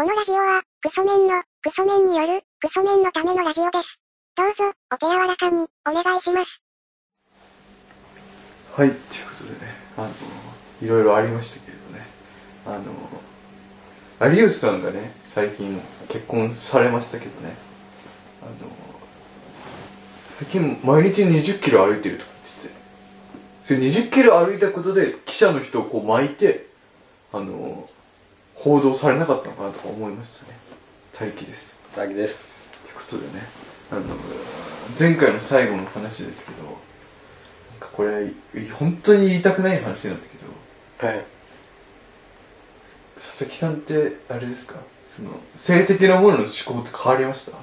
このラジオは、クソメンの、クソメンによる、クソメンのためのラジオです。どうぞ、お手柔らかに、お願いします。はい、ということでね、あの、いろいろありましたけれどね、あの、有吉さんがね、最近結婚されましたけどね、あの、最近毎日20キロ歩いてるとか言ってて、それ20キロ歩いたことで記者の人をこう巻いて、あの、報道されなかったのかなとか思いましたね。大気です。佐々木です。ということでね、あの、前回の最後の話ですけど、なんかこれ、本当に言いたくない話なんだけど、はい。佐々木さんって、あれですか？その、性的なものの思考って変わりました？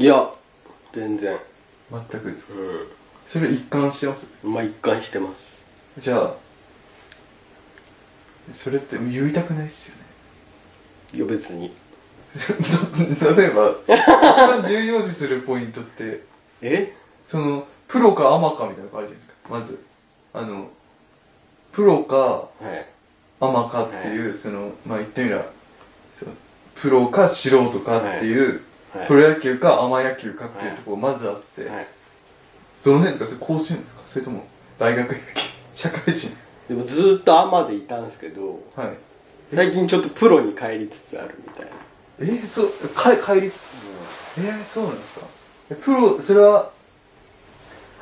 いや全然。全くですか？うそれ一貫してます？んまあ一貫してます。じゃあ、それって言いたくないっすよね。いや別に。例えば、一番重要視するポイントって、え？その、プロかアマかみたいなのがあるじゃないですか。まず、あの、プロかはい。アマかっていう、その、まあ言ってみれば、プロか素人かっていう、はい。プロ野球かアマ野球かっていうところまずあって、はい。どの辺ですか？それ甲子園ですか？それとも大学野球？社会人？でもずーっとアマでいたんですけどはい。最近ちょっとプロに帰りつつあるみたいな。えー、そう、か帰りつつ、えー、そうなんですか？えプロ、それは、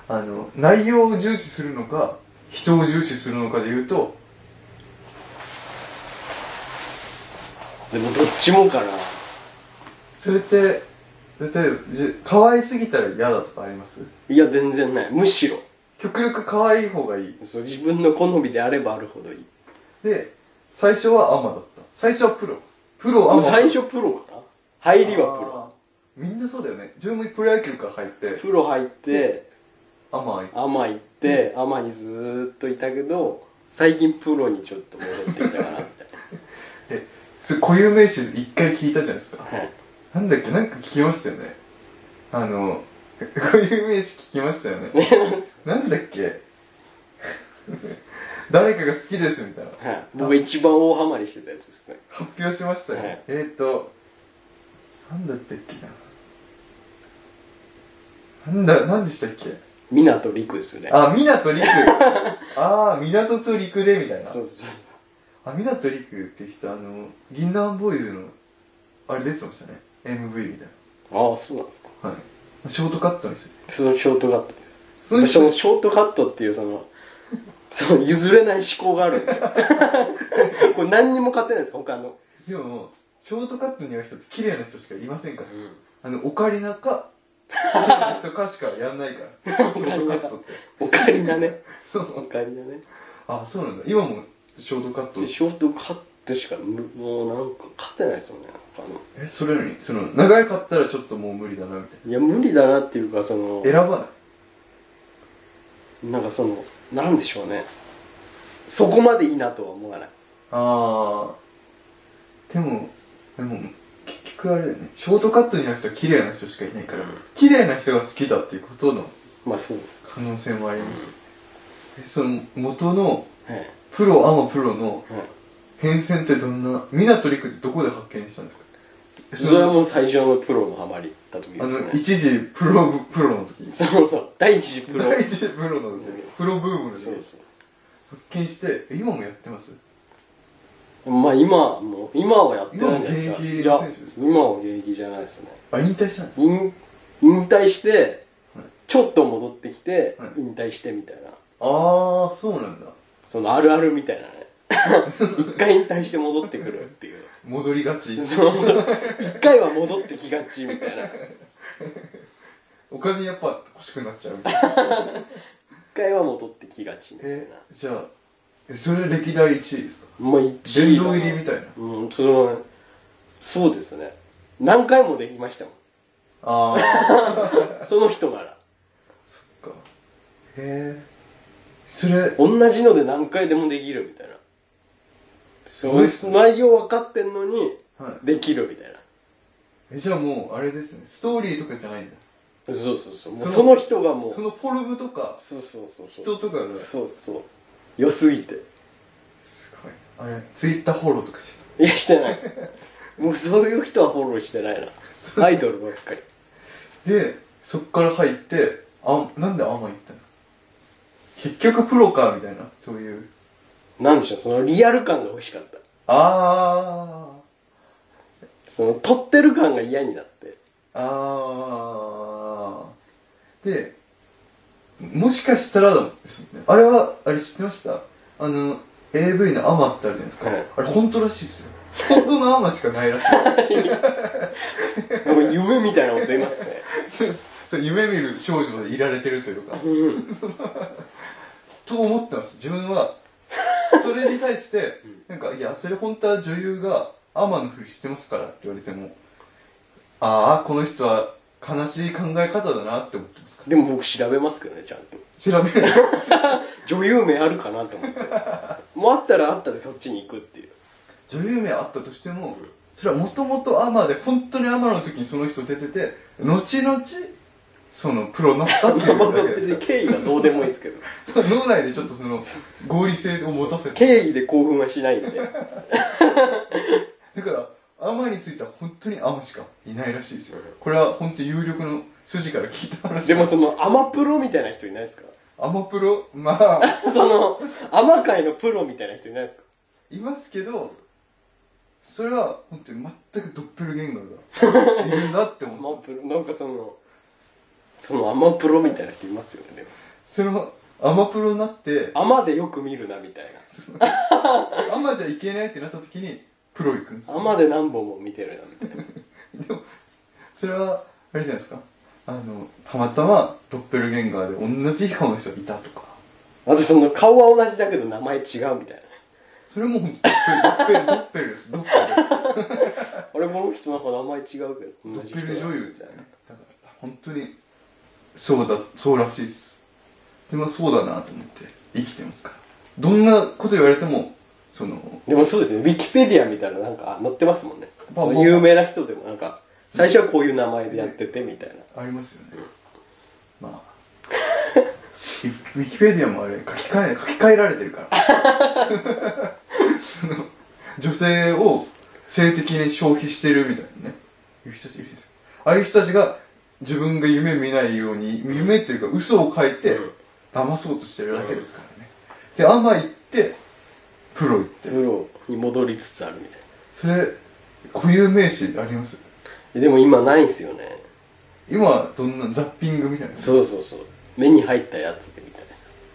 あの、内容を重視するのか、人を重視するのかで言うと、でもどっちもかな。それって、例えば、じ可愛すぎたら嫌だとかあります？いや全然ない。むしろ極力可愛い方がいい。そう自分の好みであればあるほどいいで、最初はアマだった。最初はプロ。プロ、アマ。最初プロかな入りはプロみんなそうだよね。自分もプロ野球から入って、プロ入ってアマ行ってアマ行ってアマにずーっといたけど最近プロにちょっと戻ってきたかなみたいえ、固有名詞一回聞いたじゃないですか。なはいなんだっけ？なんか聞きましたよね。あの、固有名詞聞きましたよね。なんだっけ？誰かが好きですみたいな。はい、僕が一番大ハマりしてたやつですね発表しましたよ。はいえーっと、なんだったっけな。なんだ、なんでしたっけ？港陸ですよねあ、港陸。あー、港と陸でみたいな。そうそうあ、港陸っていう人、あの、銀杏ボーイズの、あれ出てましたね。MV みたいああそうなんですかな。はい。ショートカットの人です。そのショートカットですそのそのショートカットっていうその その譲れない思考がある これ何にも勝てないです他の、でも、ショートカットに合う人って綺麗な人しかいませんから。あの、オカリナか、綺麗な人かしかやんないから。ショートカットって。オカリナねそオう。カリナねあ、そうなんだ。今もショートカットで。ショートカットしかむもうなんか勝てないですよね他のえ、それより、その、長かったらちょっともう無理だな、みたいいや無理だなっていうかそのな。選ばない？なんかそのなんでしょうねそこまでいいなとは思わないあー。でも、でも、結局あれだよね。ショートカットに合う人は綺麗な人しかいないから、綺麗な人が好きだっていうことのまあそうです可能性もありますよ。で、その、元の、はいプロ、アマプロのはい変遷ってどんな、港陸ってどこで発見したんですか？それはもう最初のプロのハマりだ時ですあの、ね。一時プロブ、プロの時。そうそう。第一次プロ。第一次プロの時、プロブームの時そう発見して、え今もやってます？そうまあ今はもう今はやってないんじゃないですか。今も現役選手です今は現役じゃないですね。あ、引退したの？引引退してはい。ちょっと戻ってきてはい。引退してみたいな。あー、そうなんだ。そのあるあるみたいなね。一回引退して戻ってくるっていう戻りがち。そう一回は戻ってきがちみたいな一お金やっぱ欲しくなっちゃうみたいな。回は戻ってきがちみたいなえ、じゃあ、え、それ歴代1位ですか？まあ一位殿堂入りみたいな。うんそのそうですね何回もできましたもんあー、その人ならそっか。へえ。それ、同じので何回でもできるみたいな内容分かってんのにはい。できるみたいな。え、じゃあもう、あれですね。ストーリーとかじゃないんだ。そうそうそうそのその人がもうそのフォルムとか、そうそうそう人とかが、すそうそう。良すぎて。ごい。あれ、ツイッターフォローとかしていやしてないです。もうそういう人はフォローしてないな。アイドルばっかり。でそっから入ってあなんでアマ行ったんですか？結局プロかみたいな。そういうなんでしょうそのリアル感が欲しかった。あその撮ってる感が嫌になって。あああでもしかしたらあれはあれ知ってました？あの AV のアマってあるじゃないですか、はい。あれ本当らしいですよ。本当のアマしかないらしい。もう夢みたいなこと言いますね。そうそう夢見る少女でいられてるというか。うん。と思ってます。自分はそれに対してなんかいやそれ本当は女優がアマのふりしてますからって言われてもああこの人は悲しい考え方だなって思ってますか？でも僕調べますけどねちゃんと。調べる？女優名あるかなと思って。もうあったらあったでそっちに行くっていう。女優名あったとしてもそれはもともとアマで本当にアマの時にその人出てて後々そのプロになったっていうまあだけで。す 別に経緯はどうでもいいですけど。その脳内でちょっとその合理性を持たせて。経緯で興奮はしないんで。だからアマについては本当にアマしかいないらしいですよ。これは本当有力の筋から聞いた話。でもそのアマプロみたいな人いないですか？アマプロ？まあ。そのアマ界のプロみたいな人いないですか？いますけどそれは本当に全くドッペルゲンガーがいるなってア思うマプロなんかそのそのアマプロみたいな人いますよねでも。そのアマプロになってアマでよく見るなみたい アマじゃいけないってなった時にプロ行くんですよ。なアマで何本も見てるなみたいな。それはあれじゃないですか。あのたまたまドッペルゲンガーで同じ顔の人がいたとか。あとその顔は同じだけど名前違うみたいな。それも本当ドッペルドッペルです。ドッペル。あれこの人なんか名前違うけどド同じ人ッペル女優みたいなだから本当にそうだそうらしいです。でもそうだなと思って生きてますから。どんなこと言われてもそのでもそうですね。ウィキペディア見たらなんか載ってますもんね。まあ有名な人でもなんか最初はこういう名前でやっててみたいな。ありますよね。まあウィキペディアもあれ書き換え書き換えられてるから。その女性を性的に消費してるみたいなね。いう人たちいるんですよああいう人たちが自分が夢見ないように夢っていうか嘘を書いてうん。騙そうとしてるだけですからね。でアマ行ってプロ行って。プロに戻りつつあるみたいそれ固有名詞あります？なでも今ないんすよね。今どんなザッピングみたいな。そうそうそう。目に入ったやつでみたい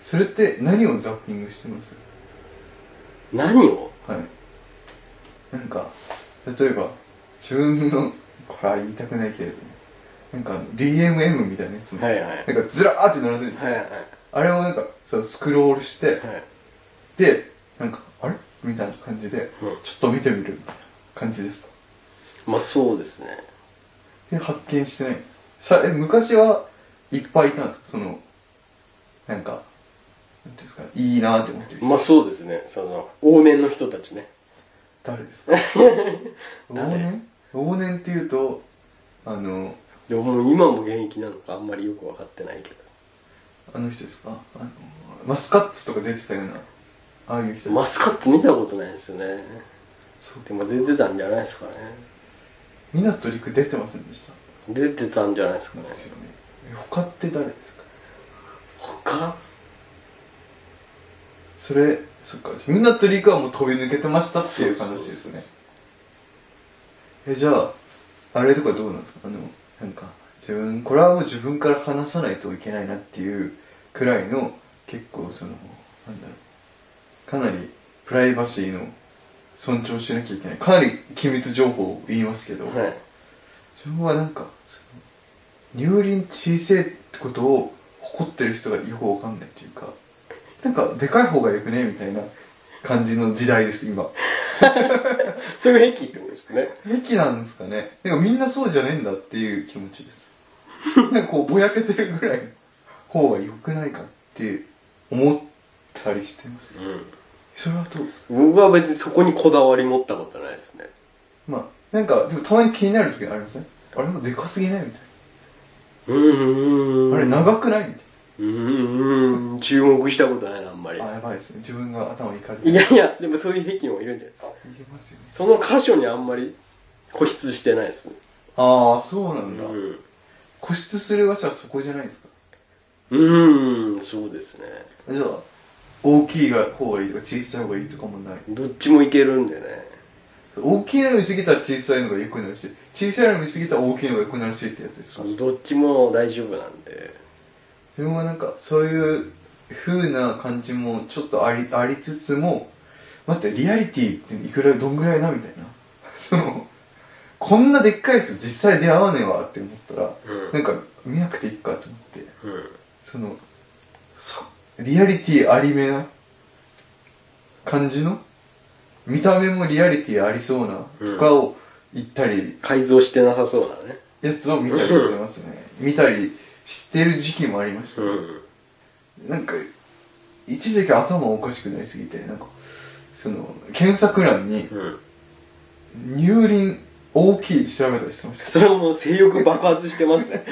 それって何をザッピングしてます？な何を？はい。なんか例えば自分のこれは言いたくないけれどもなんか DMM みたいなやつも、はいはい。なんかずらーって並んでるんですよ、はいはい。あれをなんかそうスクロールして、はい。でなんかあれ？みたいな感じで、うん。ちょっと見てみるみたいな感じですとまあそうですね。で発見してない。さえ昔はいっぱいいたんですか？そのなんかなんですか？いいなーって思ってる人。まあそうですね。その往年の人たちね。誰ですか？往誰？年往年っていうとあのでも今も現役なのかあんまりよく分かってないけど。あの人ですか？あのマスカッツとか出てたようなああいう人マスカッツ見たことないですよね。そうでも出てたんじゃないですかね。港陸出てませんでした？出てたんじゃないですかね。ですよね。え他って誰ですか？他？それそっか。港陸はもう飛び抜けてましたっていう話ですね。えじゃああれとかどうなんですか？あのなんか自分これはもう自分から話さないといけないなっていうくらいの結構そのなんだろうかなりプライバシーの尊重しなきゃいけない。かなり機密情報を言いますけど、はい。自分はなんか乳輪小せえってことを誇ってる人がよくわかんないっていうかなんかでかい方がよくねみたいな感じの時代です今 そういう癖ってことですかね。駅なんですかね。でもみんなそうじゃねえんだっていう気持ちです。なんかこうぼやけてるぐらいの方が良くないかって思ったりしてます。うん。それはどうですか？僕は別にそこにこだわり持ったことないですね。まあなんかでもたまに気になる時ありません？あれなんかでかすぎない？みたいうんなあれ長くない？みたいなーん注目したことないなあんまり。あやばいですね。自分が頭いかれていやいやでもそういう癖もいるんじゃないですかいけますよね。その箇所にあんまり固執してないです。ねああそうなんだ、うん。固執する場所はそこじゃないですか？うーんそうですね。じゃあ大きいが方がいいとか小さい方がいいとかもない。どっちもいけるんでね。大きいの見すぎたら小さいのが良くなるし小さいの見すぎたら大きいのが良くなるしってやつですか？どっちも大丈夫なんで自分はなんかそういう風な感じもちょっとありありつつも待ってリアリティっていくらどんぐらいなみたいな。そのこんなでっかい人実際出会わねえわって思ったら、うん。なんか見なくていいかと思って。うん。そのそリアリティありめな感じの見た目もリアリティありそうなとかを言ったり、改造してなさそうなね。やつを見たりしてますね。見たりしてる時期もありました、うん。なんか一時期頭おかしくなりすぎてなんかその検索欄にうん。乳輪大きい調べたりしてました。それはもう性欲爆発してますね。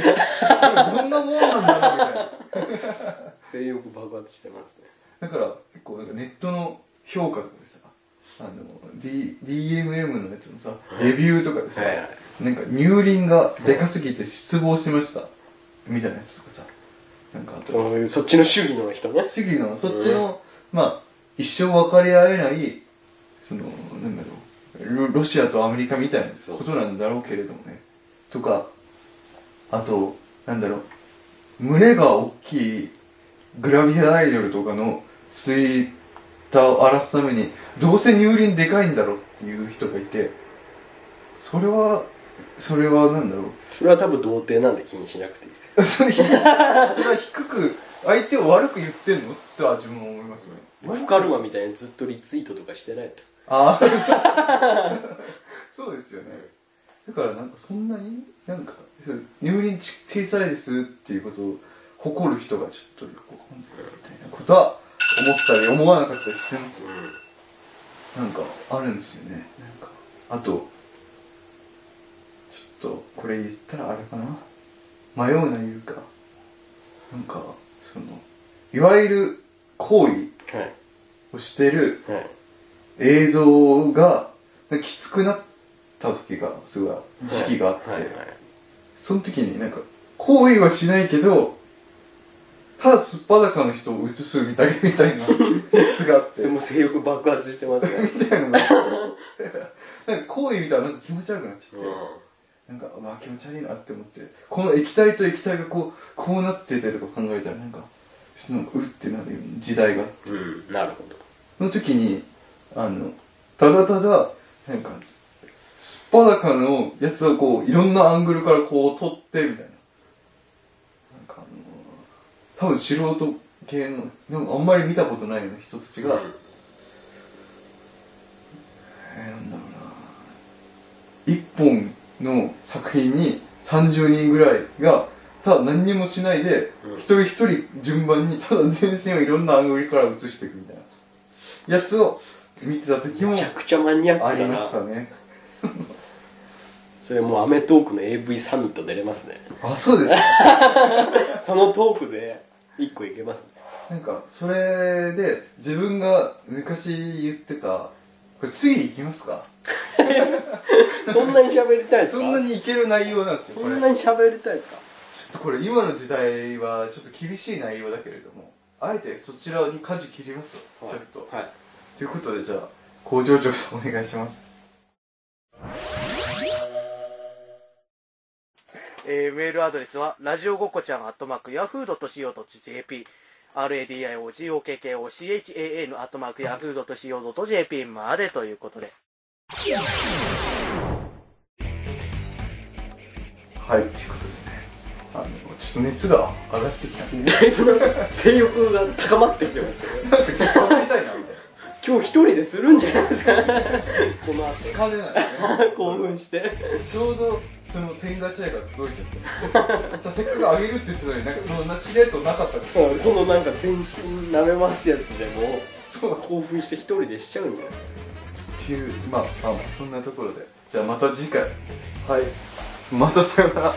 どんなもんなんだろうみたいな。性欲爆発してますね。だから結構なんかネットの評価とかでさあの、D、DMM のやつのさレビューとかでさ、はいはい。なんか乳輪がでかすぎて失望しましたみたいなやつとかさなんかそのそっちの主義の人ね。主義のそっちの、まあ一生分かり合えないそのなんだろうロロシアとアメリカみたいなことなんだろうけれどもね。とかあとなんだろう胸が大きいグラビアアイドルとかのツイッターを荒らすためにどうせ乳輪でかいんだろうっていう人がいてそれはそれはなんだろう？それは多分童貞なんで気にしなくていいですよ。そ れそれは低く相手を悪く言ってんの？っては自分は思いますね。フカルマみたいにずっとリツイートとかしてないと。ああそうですよね。だからなんかそんなになんかそう乳輪ち小さいですっていうことを誇る人がちょっとよくわかんないみたいなことは思ったり思わなかったりしてますよ。なんかあるんですよね。なんかあとちょっとこれ言ったらあれかな？迷うな言うか。なんかそのいわゆる行為はいをしてるはい。映像がきつくなった時がすごい時期があって、その時になんか行為はしないけどただすっぱだかの人を映すみたいみたいなやつがあって。それも性欲爆発してますね。みたいな なんか行為見たらなんか気持ち悪くなっちゃって、なんかうわ気持ち悪いなって思ってこの液体と液体がこうこうなってたりとか考えたらなんかちょっとうってなるような時代が。うん、うん、なるほど。その時にあのただただなんかすすっぱだかのやつをこういろんなアングルからこう撮ってみたいな。なんかあの多分素人系のなんかあんまり見たことないような人たちが、えー、なんだろうな。一本の作品に30人ぐらいがただ何にもしないで、うん。一人一人順番にただ全身をいろんなアングルから映していくみたいな。やつを見てた時もめちゃくちゃマニアックありましたね。それもう『アメトーーク』の AV サミット出れますね。あそうです。か そのトークで一個いけますね。なんかそれで自分が昔言ってたこれ次行きますか？そんなに喋りたいですか？そんなにいける内容なんですよそこれ。んなに喋りたいですか？ちょっとこれ今の時代はちょっと厳しい内容だけれどもあえてそちらに舵切りますよ、ちょっと。はい。ということでじゃあ工場長さんお願いします。えーメールアドレスは、ラジオごこちゃん、アットマーク、ヤフー .co.jp、radiokokochan、アットマーク、ヤフー .co.jp までということで。はいということでねあのちょっと熱が上がってきた。んで意外となんか性欲が高まってきてますね。なんかちょっと喋りたいな。みたい今日一人でするんじゃないですか。このなしかねないですね。後興奮してちょうどその天ガチャイが届いちゃって。させっかくあげるって言ってたのになんかそんなしれっとなかったんですよそのなんか全身舐め回すやつでもそう。っ興奮して一人でしちゃうんじゃないですかていうまあまあまあそんなところで。じゃあまた次回。はい。またさよなら。